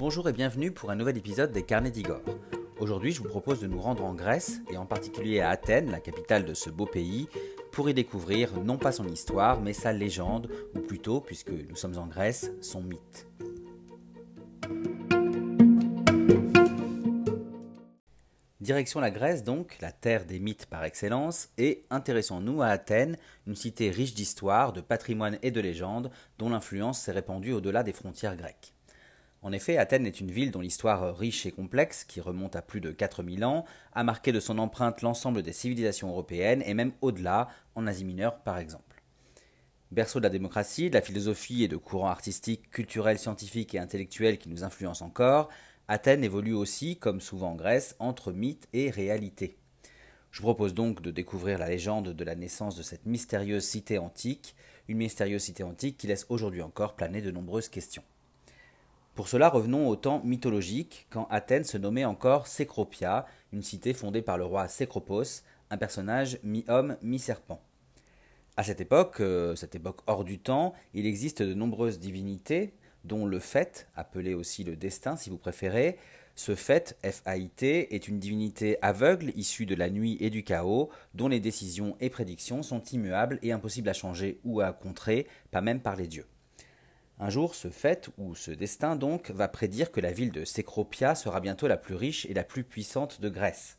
Bonjour et bienvenue pour un nouvel épisode des Carnets d'Igor. Aujourd'hui, je vous propose de nous rendre en Grèce et en particulier à Athènes, la capitale de ce beau pays, pour y découvrir non pas son histoire, mais sa légende, ou plutôt, puisque nous sommes en Grèce, son mythe. Direction la Grèce donc, la terre des mythes par excellence, et intéressons-nous à Athènes, une cité riche d'histoire, de patrimoine et de légendes, dont l'influence s'est répandue au-delà des frontières grecques. En effet, Athènes est une ville dont l'histoire riche et complexe, qui remonte à plus de 4000 ans, a marqué de son empreinte l'ensemble des civilisations européennes et même au-delà, en Asie mineure par exemple. Berceau de la démocratie, de la philosophie et de courants artistiques, culturels, scientifiques et intellectuels qui nous influencent encore, Athènes évolue aussi, comme souvent en Grèce, entre mythe et réalité. Je propose donc de découvrir la légende de la naissance de cette mystérieuse cité antique, une mystérieuse cité antique qui laisse aujourd'hui encore planer de nombreuses questions. Pour cela, revenons au temps mythologique, quand Athènes se nommait encore Cécropia, une cité fondée par le roi Cécropos, un personnage mi-homme, mi-serpent. À cette époque, euh, cette époque hors du temps, il existe de nombreuses divinités, dont le fait, appelé aussi le destin si vous préférez. Ce fait, F-A-I-T, est une divinité aveugle issue de la nuit et du chaos, dont les décisions et prédictions sont immuables et impossibles à changer ou à contrer, pas même par les dieux. Un jour, ce fait, ou ce destin donc, va prédire que la ville de Cécropia sera bientôt la plus riche et la plus puissante de Grèce.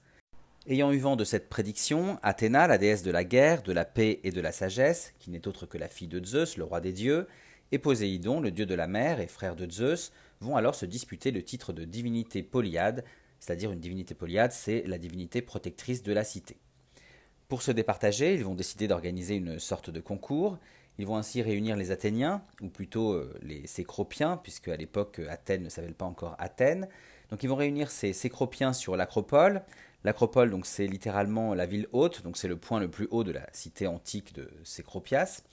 Ayant eu vent de cette prédiction, Athéna, la déesse de la guerre, de la paix et de la sagesse, qui n'est autre que la fille de Zeus, le roi des dieux, et Poséidon, le dieu de la mer et frère de Zeus, vont alors se disputer le titre de divinité polyade, c'est-à-dire une divinité polyade, c'est la divinité protectrice de la cité. Pour se départager, ils vont décider d'organiser une sorte de concours. Ils vont ainsi réunir les Athéniens, ou plutôt euh, les Cécropiens, puisque à l'époque Athènes ne s'appelle pas encore Athènes. Donc ils vont réunir ces Cécropiens sur l'Acropole. L'Acropole, donc c'est littéralement la ville haute, donc c'est le point le plus haut de la cité antique de Cécropias.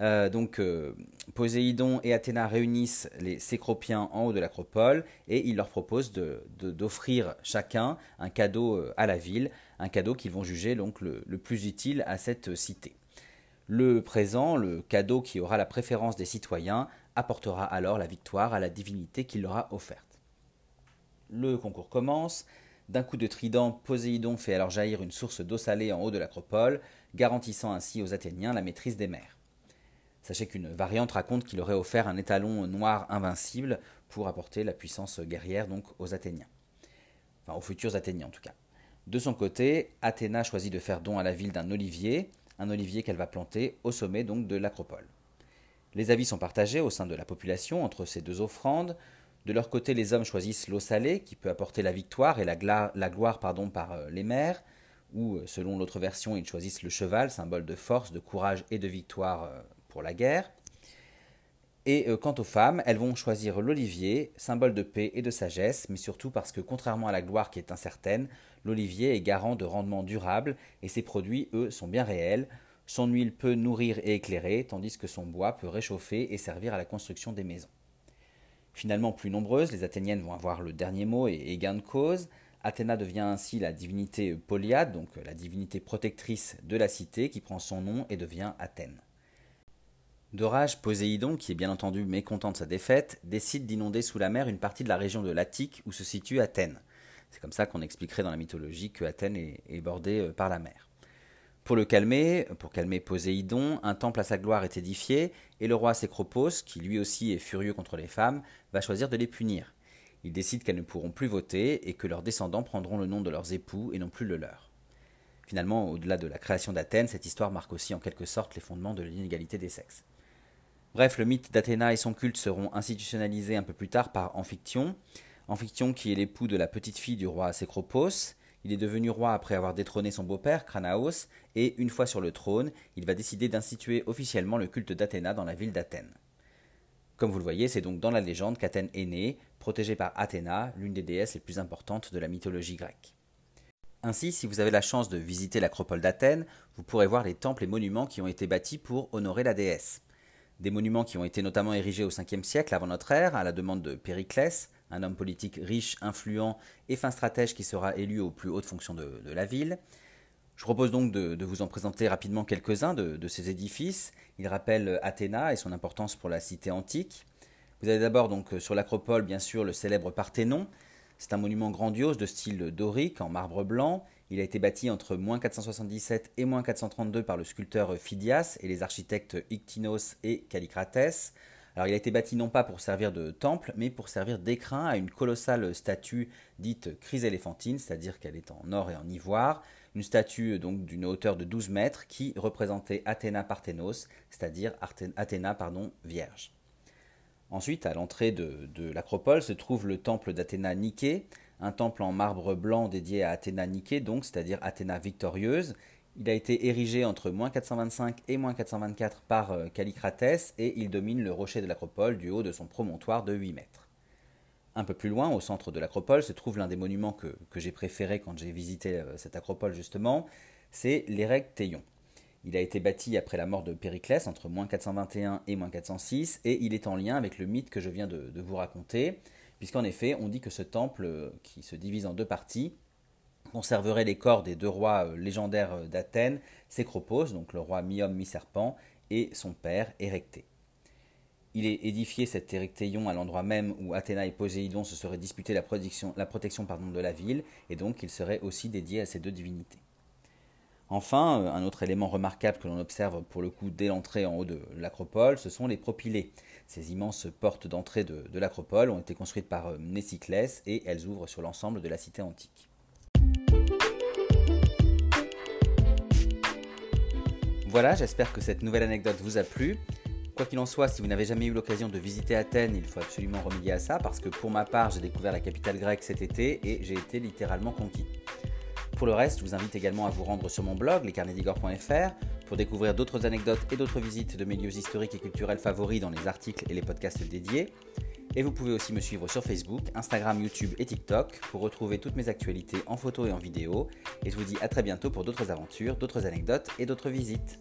Euh, donc euh, Poséidon et Athéna réunissent les Cécropiens en haut de l'acropole et ils leur proposent d'offrir chacun un cadeau euh, à la ville, un cadeau qu'ils vont juger donc le, plus utile à cette cité. Le présent, le cadeau qui aura la préférence des citoyens, apportera alors la victoire à la divinité qui leur a offerte. Le concours commence. D'un coup de trident, Poséidon fait alors jaillir une source d'eau salée en haut de l'acropole, garantissant ainsi aux Athéniens la maîtrise des mers. Sachez qu'une variante raconte qu'il aurait offert un étalon noir invincible pour apporter la puissance guerrière donc aux Athéniens. Enfin, aux futurs Athéniens en tout cas. De son côté, Athéna choisit de faire don à la ville d'un olivier, un olivier qu'elle va planter au sommet donc de l'acropole. Les avis sont partagés au sein de la population entre ces deux offrandes. De leur côté, les hommes choisissent l'eau salée, qui peut apporter la victoire et la, gloire pardon, par euh, les mers, ou euh, selon l'autre version, ils choisissent le cheval, symbole de force, de courage et de victoire euh, pour la guerre. Et quant aux femmes, elles vont choisir l'olivier, symbole de paix et de sagesse, mais surtout parce que contrairement à la gloire qui est incertaine, l'olivier est garant de rendement durable et ses produits, eux, sont bien réels. Son huile peut nourrir et éclairer, tandis que son bois peut réchauffer et servir à la construction des maisons. Finalement plus nombreuses, les Athéniennes vont avoir le dernier mot et, gain de cause. Athéna devient ainsi la divinité Polyade, donc la divinité protectrice de la cité qui prend son nom et devient Athènes. D'orage, Poséidon, qui est bien entendu mécontent de sa défaite, décide d'inonder sous la mer une partie de la région de l'Attique où se situe Athènes. C'est comme ça qu'on expliquerait dans la mythologie que Athènes est, bordée euh, par la mer. Pour le calmer, pour calmer Poséidon, un temple à sa gloire est édifié, et le roi Sécropos, qui lui aussi est furieux contre les femmes, va choisir de les punir. Il décide qu'elles ne pourront plus voter et que leurs descendants prendront le nom de leurs époux et non plus le leur. Finalement, au-delà de la création d'Athènes, cette histoire marque aussi en quelque sorte les fondements de l'inégalité des sexes. Bref, le mythe d'Athéna et son culte seront institutionnalisés un peu plus tard par Amphictyon. Amphictyon qui est l'époux de la petite fille du roi Cécropos. Il est devenu roi après avoir détrôné son beau-père, Cranaos, et une fois sur le trône, il va décider d'instituer officiellement le culte d'Athéna dans la ville d'Athènes. Comme vous le voyez, c'est donc dans la légende qu'Athènes est née, protégée par Athéna, l'une des déesses les plus importantes de la mythologie grecque. Ainsi, si vous avez la chance de visiter l'acropole d'Athènes, vous pourrez voir les temples et monuments qui ont été bâtis pour honorer la déesse des monuments qui ont été notamment érigés au 5e siècle avant notre ère, à la demande de Périclès, un homme politique riche, influent et fin stratège qui sera élu aux plus hautes fonctions de, la ville. Je propose donc de, vous en présenter rapidement quelques-uns de, ces édifices. Ils rappellent Athéna et son importance pour la cité antique. Vous avez d'abord donc sur l'acropole bien sûr le célèbre Parthénon. C'est un monument grandiose de style dorique en marbre blanc. Il a été bâti entre 477 et 432 par le sculpteur Phidias et les architectes Ictinos et Callicrates. Alors il a été bâti non pas pour servir de temple, mais pour servir d'écrin à une colossale statue dite chryséléphantine, c'est-à-dire qu'elle est en or et en ivoire, une statue donc d'une hauteur de 12 mètres qui représentait Athéna Parthénos, c'est-à-dire Athéna pardon, vierge. Ensuite, à l'entrée de, l'acropole se trouve le temple d'Athéna Niké, un temple en marbre blanc dédié à Athéna Niké, donc c'est-à-dire Athéna victorieuse, il a été érigé entre 425 et 424 par euh, Callicrates et il domine le rocher de l'acropole du haut de son promontoire de 8 mètres. Un peu plus loin, au centre de l'acropole, se trouve l'un des monuments que, j'ai préféré quand j'ai visité euh, cette acropole justement, c'est l'Érectéion. Il a été bâti après la mort de Périclès entre 421 et 406 et il est en lien avec le mythe que je viens de, vous raconter, puisqu'en effet on dit que ce temple, euh, qui se divise en deux parties, conserverait les corps des deux rois euh, légendaires euh, d'Athènes, Sécropos, donc le roi mi-homme mi-serpent, et son père Érecté. Il est édifié cet Érectéion à l'endroit même où Athéna et Poséidon se seraient disputés la protection, de la ville, et donc il serait aussi dédié à ces deux divinités. Enfin, euh, un autre élément remarquable que l'on observe pour le coup dès l'entrée en haut de l'acropole, ce sont les propylées. Ces immenses portes d'entrée de, de l'acropole ont été construites par Mnésiclès et elles ouvrent sur l'ensemble de la cité antique. Voilà, j'espère que cette nouvelle anecdote vous a plu. Quoi qu'il en soit, si vous n'avez jamais eu l'occasion de visiter Athènes, il faut absolument remédier à ça parce que pour ma part, j'ai découvert la capitale grecque cet été et j'ai été littéralement conquis. Pour le reste, je vous invite également à vous rendre sur mon blog, lescarnedigore.fr, pour découvrir d'autres anecdotes et d'autres visites de mes lieux historiques et culturels favoris dans les articles et les podcasts dédiés. Et vous pouvez aussi me suivre sur Facebook, Instagram, YouTube et TikTok pour retrouver toutes mes actualités en photo et en vidéo. Et je vous dis à très bientôt pour d'autres aventures, d'autres anecdotes et d'autres visites.